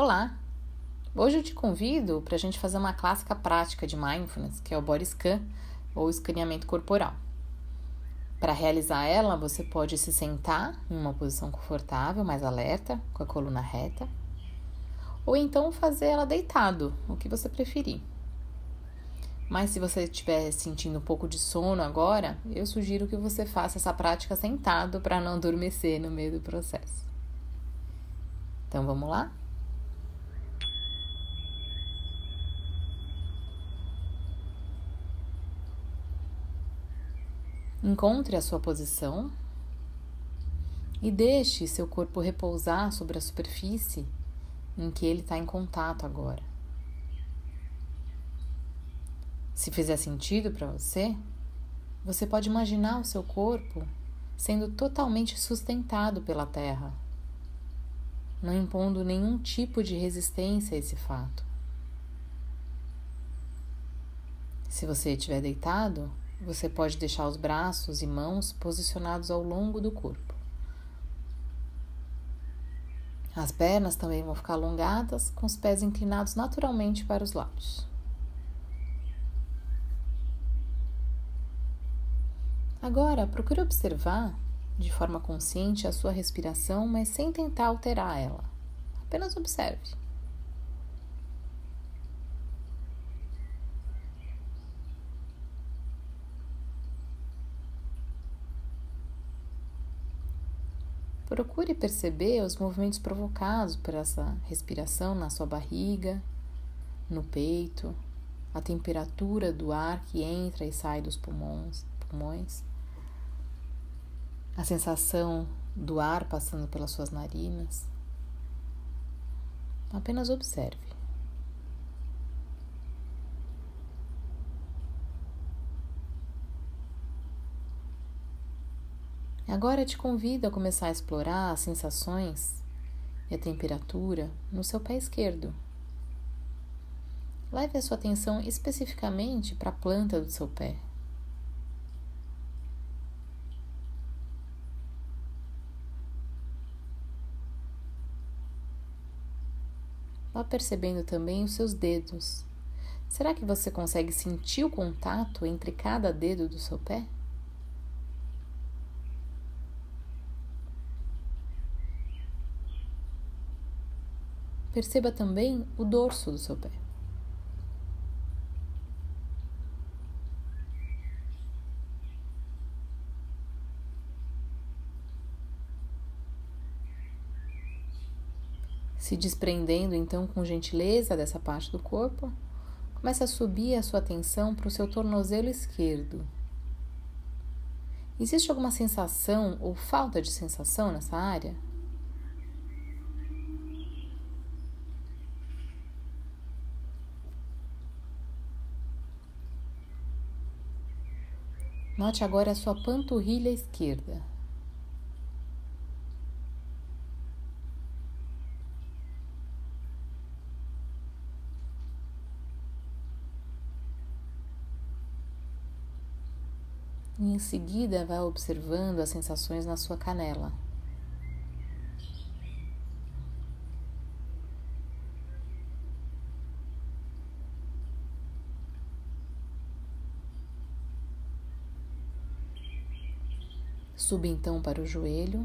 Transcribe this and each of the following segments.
Olá! Hoje eu te convido para a gente fazer uma clássica prática de mindfulness, que é o body scan ou escaneamento corporal. Para realizar ela, você pode se sentar em uma posição confortável, mais alerta, com a coluna reta, ou então fazer ela deitado, o que você preferir. Mas se você estiver sentindo um pouco de sono agora, eu sugiro que você faça essa prática sentado para não adormecer no meio do processo. Então vamos lá? Encontre a sua posição e deixe seu corpo repousar sobre a superfície em que ele está em contato agora. Se fizer sentido para você, você pode imaginar o seu corpo sendo totalmente sustentado pela terra, não impondo nenhum tipo de resistência a esse fato. Se você estiver deitado, você pode deixar os braços e mãos posicionados ao longo do corpo. As pernas também vão ficar alongadas, com os pés inclinados naturalmente para os lados. Agora, procure observar de forma consciente a sua respiração, mas sem tentar alterar ela. Apenas observe. Procure perceber os movimentos provocados por essa respiração na sua barriga, no peito, a temperatura do ar que entra e sai dos pulmões, pulmões, a sensação do ar passando pelas suas narinas. Apenas observe. Agora te convido a começar a explorar as sensações e a temperatura no seu pé esquerdo. Leve a sua atenção especificamente para a planta do seu pé. Vá percebendo também os seus dedos. Será que você consegue sentir o contato entre cada dedo do seu pé? Perceba também o dorso do seu pé. Se desprendendo então com gentileza dessa parte do corpo, comece a subir a sua atenção para o seu tornozelo esquerdo. Existe alguma sensação ou falta de sensação nessa área? Note agora a sua panturrilha esquerda. Em seguida, vá observando as sensações na sua canela. Suba então para o joelho.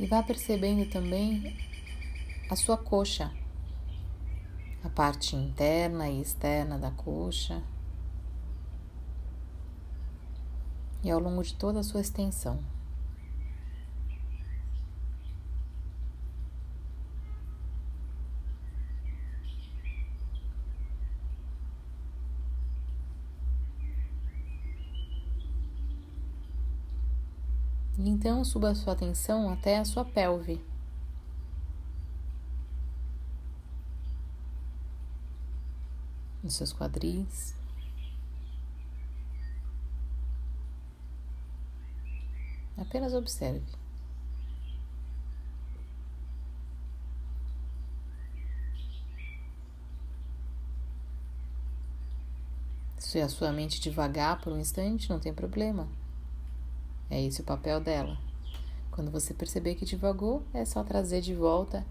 E vá percebendo também a sua coxa, a parte interna e externa da coxa, e ao longo de toda a sua extensão. E então suba a sua atenção até a sua pelve. Nos seus quadris. Apenas observe. Se a sua mente devagar por um instante, não tem problema. É esse o papel dela. Quando você perceber que divagou, é só trazer de volta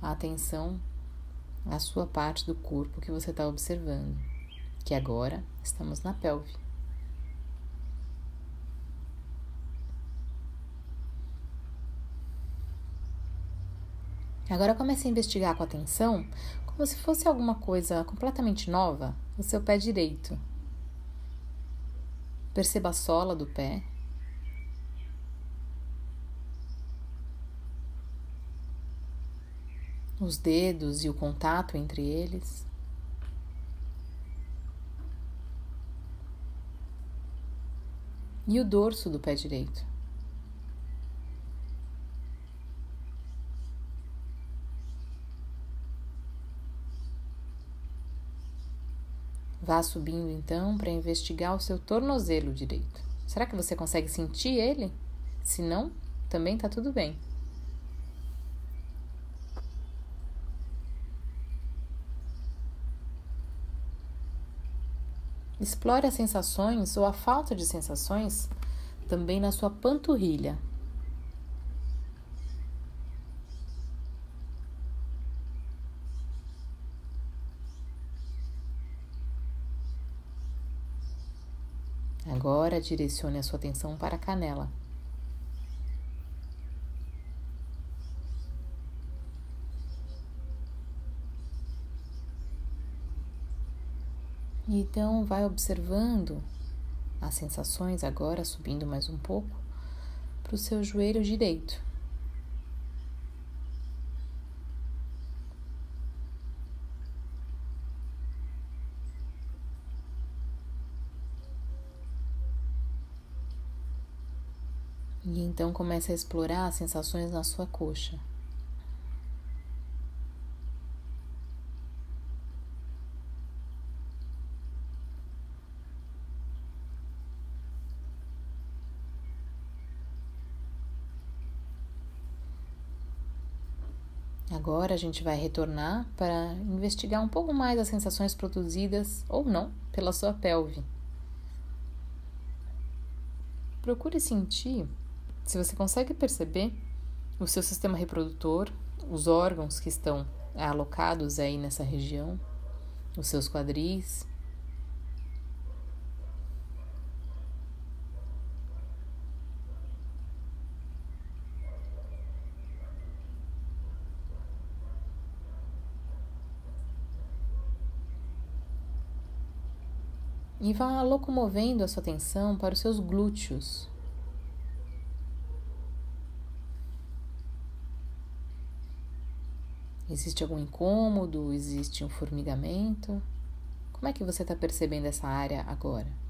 a atenção à sua parte do corpo que você está observando, que agora estamos na pelve. Agora comece a investigar com atenção, como se fosse alguma coisa completamente nova, o seu pé direito. Perceba a sola do pé. Os dedos e o contato entre eles. E o dorso do pé direito. Vá subindo então para investigar o seu tornozelo direito. Será que você consegue sentir ele? Se não, também está tudo bem. Explore as sensações ou a falta de sensações também na sua panturrilha, Agora direcione a sua atenção para a canela. Então, vai observando as sensações agora subindo mais um pouco para o seu joelho direito. E então comece a explorar as sensações na sua coxa. Agora a gente vai retornar para investigar um pouco mais as sensações produzidas ou não pela sua pelve. Procure sentir se você consegue perceber o seu sistema reprodutor, os órgãos que estão alocados aí nessa região, os seus quadris, e vá locomovendo a sua atenção para os seus glúteos. Existe algum incômodo? Existe um formigamento? Como é que você está percebendo essa área agora?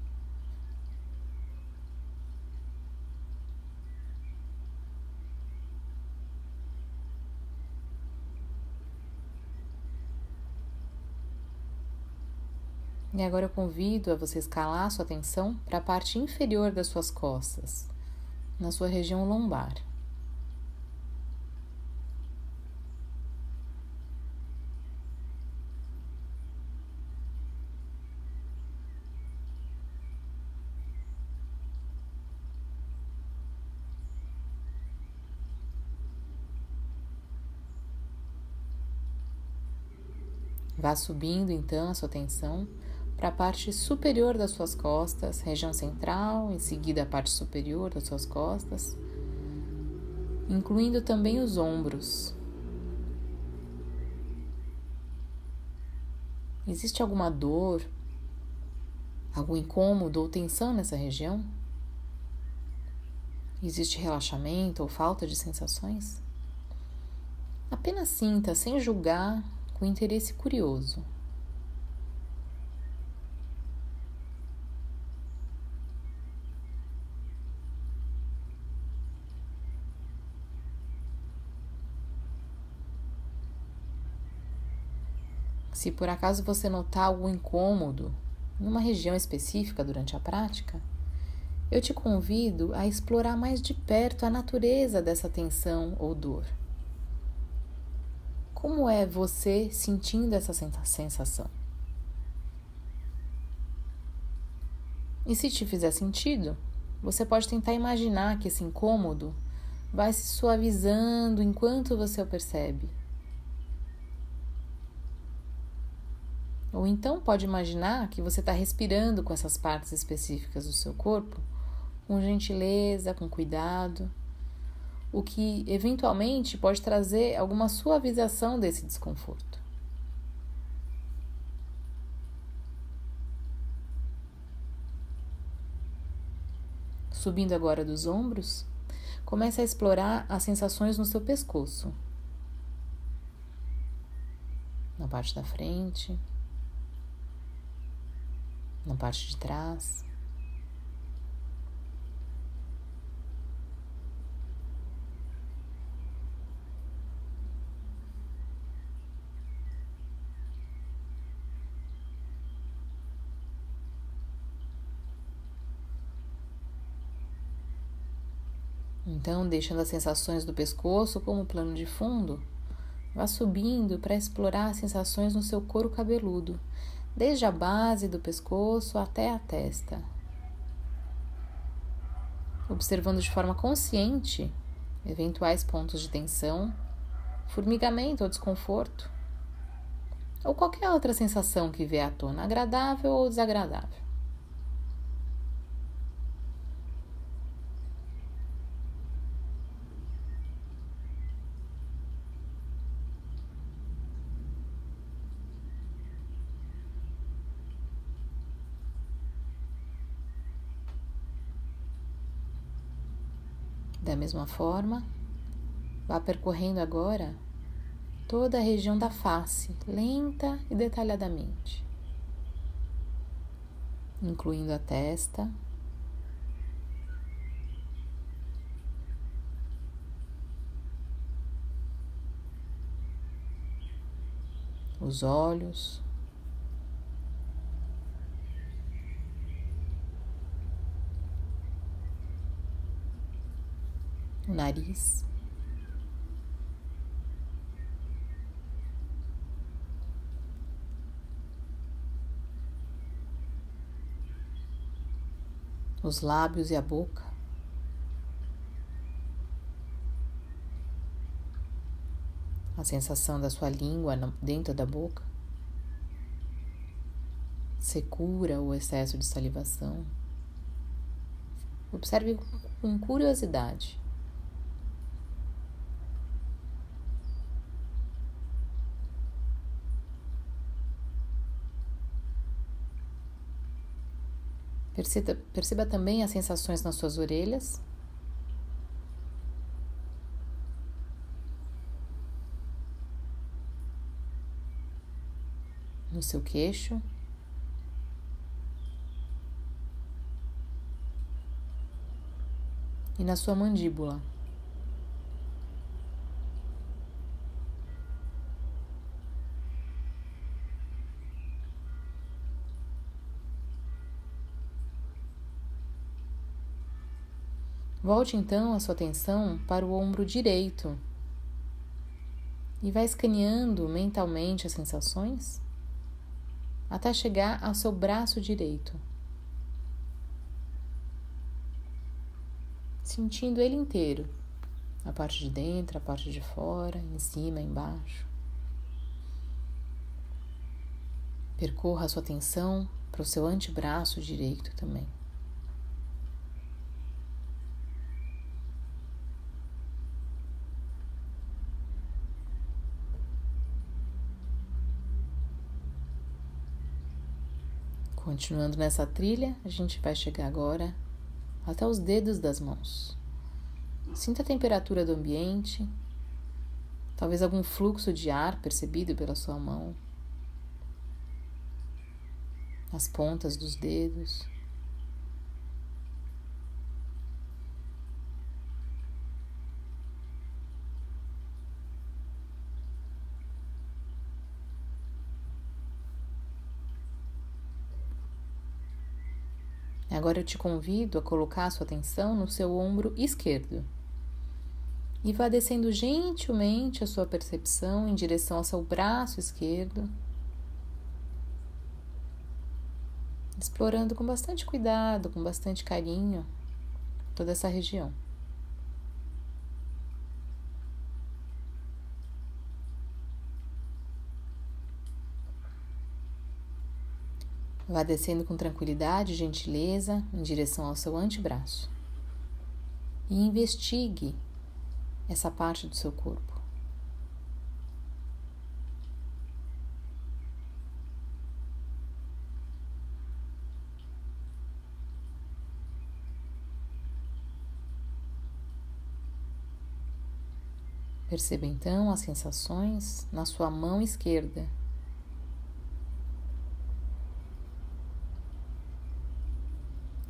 E agora eu convido a você escalar a sua atenção para a parte inferior das suas costas, na sua região lombar. Vá subindo então a sua atenção para a parte superior das suas costas, região central, em seguida a parte superior das suas costas, incluindo também os ombros. Existe alguma dor, algum incômodo ou tensão nessa região? Existe relaxamento ou falta de sensações? Apenas sinta, sem julgar, com interesse curioso. Se por acaso você notar algum incômodo em uma região específica durante a prática, eu te convido a explorar mais de perto a natureza dessa tensão ou dor. Como é você sentindo essa sensação? E se te fizer sentido, você pode tentar imaginar que esse incômodo vai se suavizando enquanto você o percebe. Ou então pode imaginar que você está respirando com essas partes específicas do seu corpo, com gentileza, com cuidado, o que eventualmente pode trazer alguma suavização desse desconforto. Subindo agora dos ombros, comece a explorar as sensações no seu pescoço. Na parte da frente, na parte de trás. Então, deixando as sensações do pescoço como plano de fundo, vá subindo para explorar as sensações no seu couro cabeludo, desde a base do pescoço até a testa. Observando de forma consciente eventuais pontos de tensão, formigamento ou desconforto, ou qualquer outra sensação que vier à tona, agradável ou desagradável. Da mesma forma, vá percorrendo agora toda a região da face, lenta e detalhadamente, incluindo a testa, os olhos, o nariz. Os lábios e a boca. A sensação da sua língua dentro da boca. Secura ou excesso de salivação. Observe com curiosidade. Perceba, perceba também as sensações nas suas orelhas. No seu queixo. E na sua mandíbula. Volte então a sua atenção para o ombro direito e vai escaneando mentalmente as sensações até chegar ao seu braço direito, sentindo ele inteiro, a parte de dentro, a parte de fora, em cima, embaixo. Percorra a sua atenção para o seu antebraço direito também. Continuando nessa trilha, a gente vai chegar agora até os dedos das mãos. Sinta a temperatura do ambiente, talvez algum fluxo de ar percebido pela sua mão, as pontas dos dedos. Agora eu te convido a colocar a sua atenção no seu ombro esquerdo e vá descendo gentilmente a sua percepção em direção ao seu braço esquerdo, explorando com bastante cuidado, com bastante carinho, toda essa região. Vá descendo com tranquilidade e gentileza em direção ao seu antebraço. E investigue essa parte do seu corpo. Perceba então as sensações na sua mão esquerda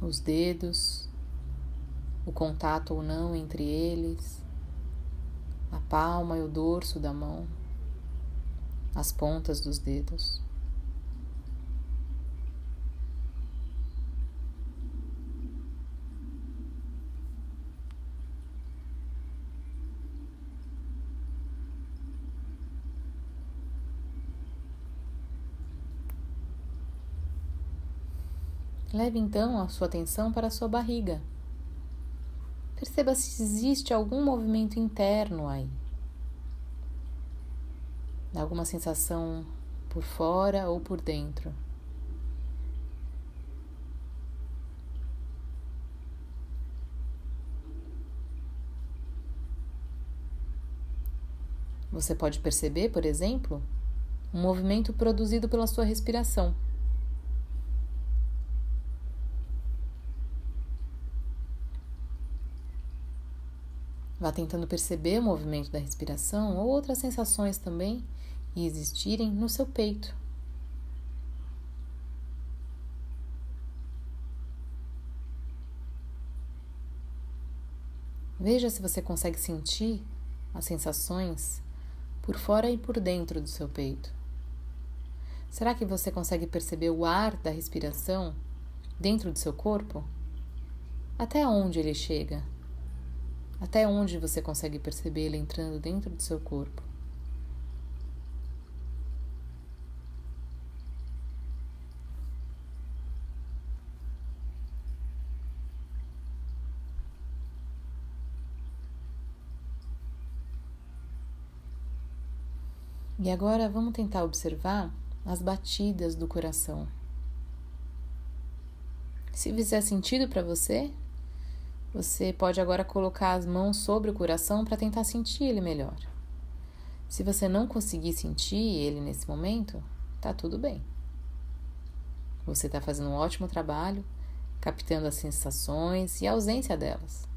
os dedos, o contato ou não entre eles, a palma e o dorso da mão, as pontas dos dedos. Leve então a sua atenção para a sua barriga. Perceba se existe algum movimento interno aí. Alguma sensação por fora ou por dentro. Você pode perceber, por exemplo, um movimento produzido pela sua respiração. Tentando perceber o movimento da respiração ou outras sensações também e existirem no seu peito. Veja se você consegue sentir as sensações por fora e por dentro do seu peito. Será que você consegue perceber o ar da respiração dentro do seu corpo? Até onde ele chega? Até onde você consegue perceber ele entrando dentro do seu corpo? E agora vamos tentar observar as batidas do coração. Se fizer sentido para você, você pode agora colocar as mãos sobre o coração para tentar sentir ele melhor. Se você não conseguir sentir ele nesse momento, tá tudo bem. Você está fazendo um ótimo trabalho, captando as sensações e a ausência delas.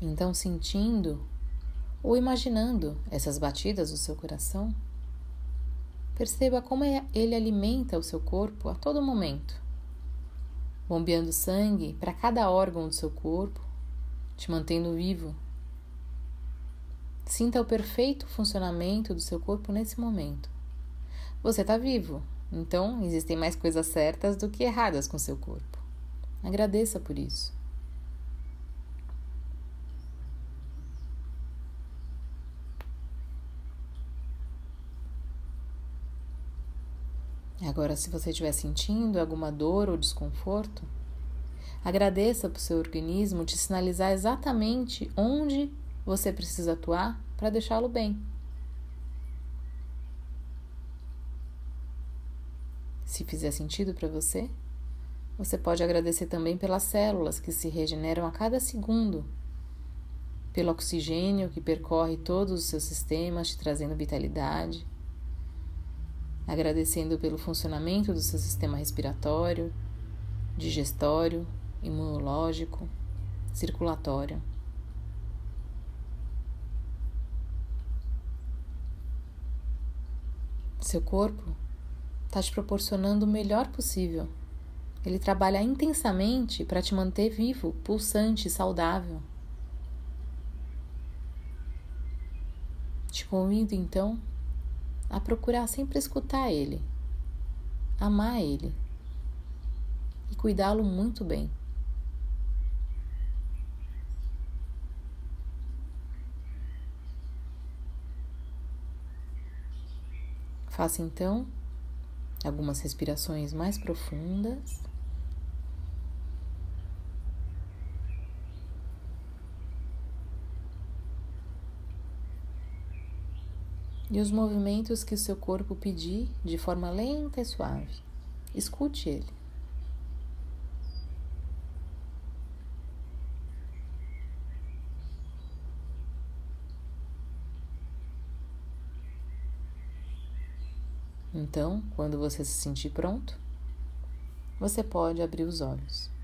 Então, sentindo ou imaginando essas batidas do seu coração, perceba como é, ele alimenta o seu corpo a todo momento, bombeando sangue para cada órgão do seu corpo, te mantendo vivo. Sinta o perfeito funcionamento do seu corpo nesse momento. Você está vivo, então existem mais coisas certas do que erradas com seu corpo. Agradeça por isso. Agora, se você estiver sentindo alguma dor ou desconforto, agradeça para o seu organismo te sinalizar exatamente onde você precisa atuar para deixá-lo bem. Se fizer sentido para você, você pode agradecer também pelas células que se regeneram a cada segundo, pelo oxigênio que percorre todos os seus sistemas, te trazendo vitalidade agradecendo pelo funcionamento do seu sistema respiratório, digestório, imunológico, circulatório. Seu corpo está te proporcionando o melhor possível. Ele trabalha intensamente para te manter vivo, pulsante, saudável. Te convido então a procurar sempre escutar ele, amar ele e cuidá-lo muito bem. Faça então algumas respirações mais profundas. E os movimentos que seu corpo pedir de forma lenta e suave. Escute ele. Então, quando você se sentir pronto, você pode abrir os olhos.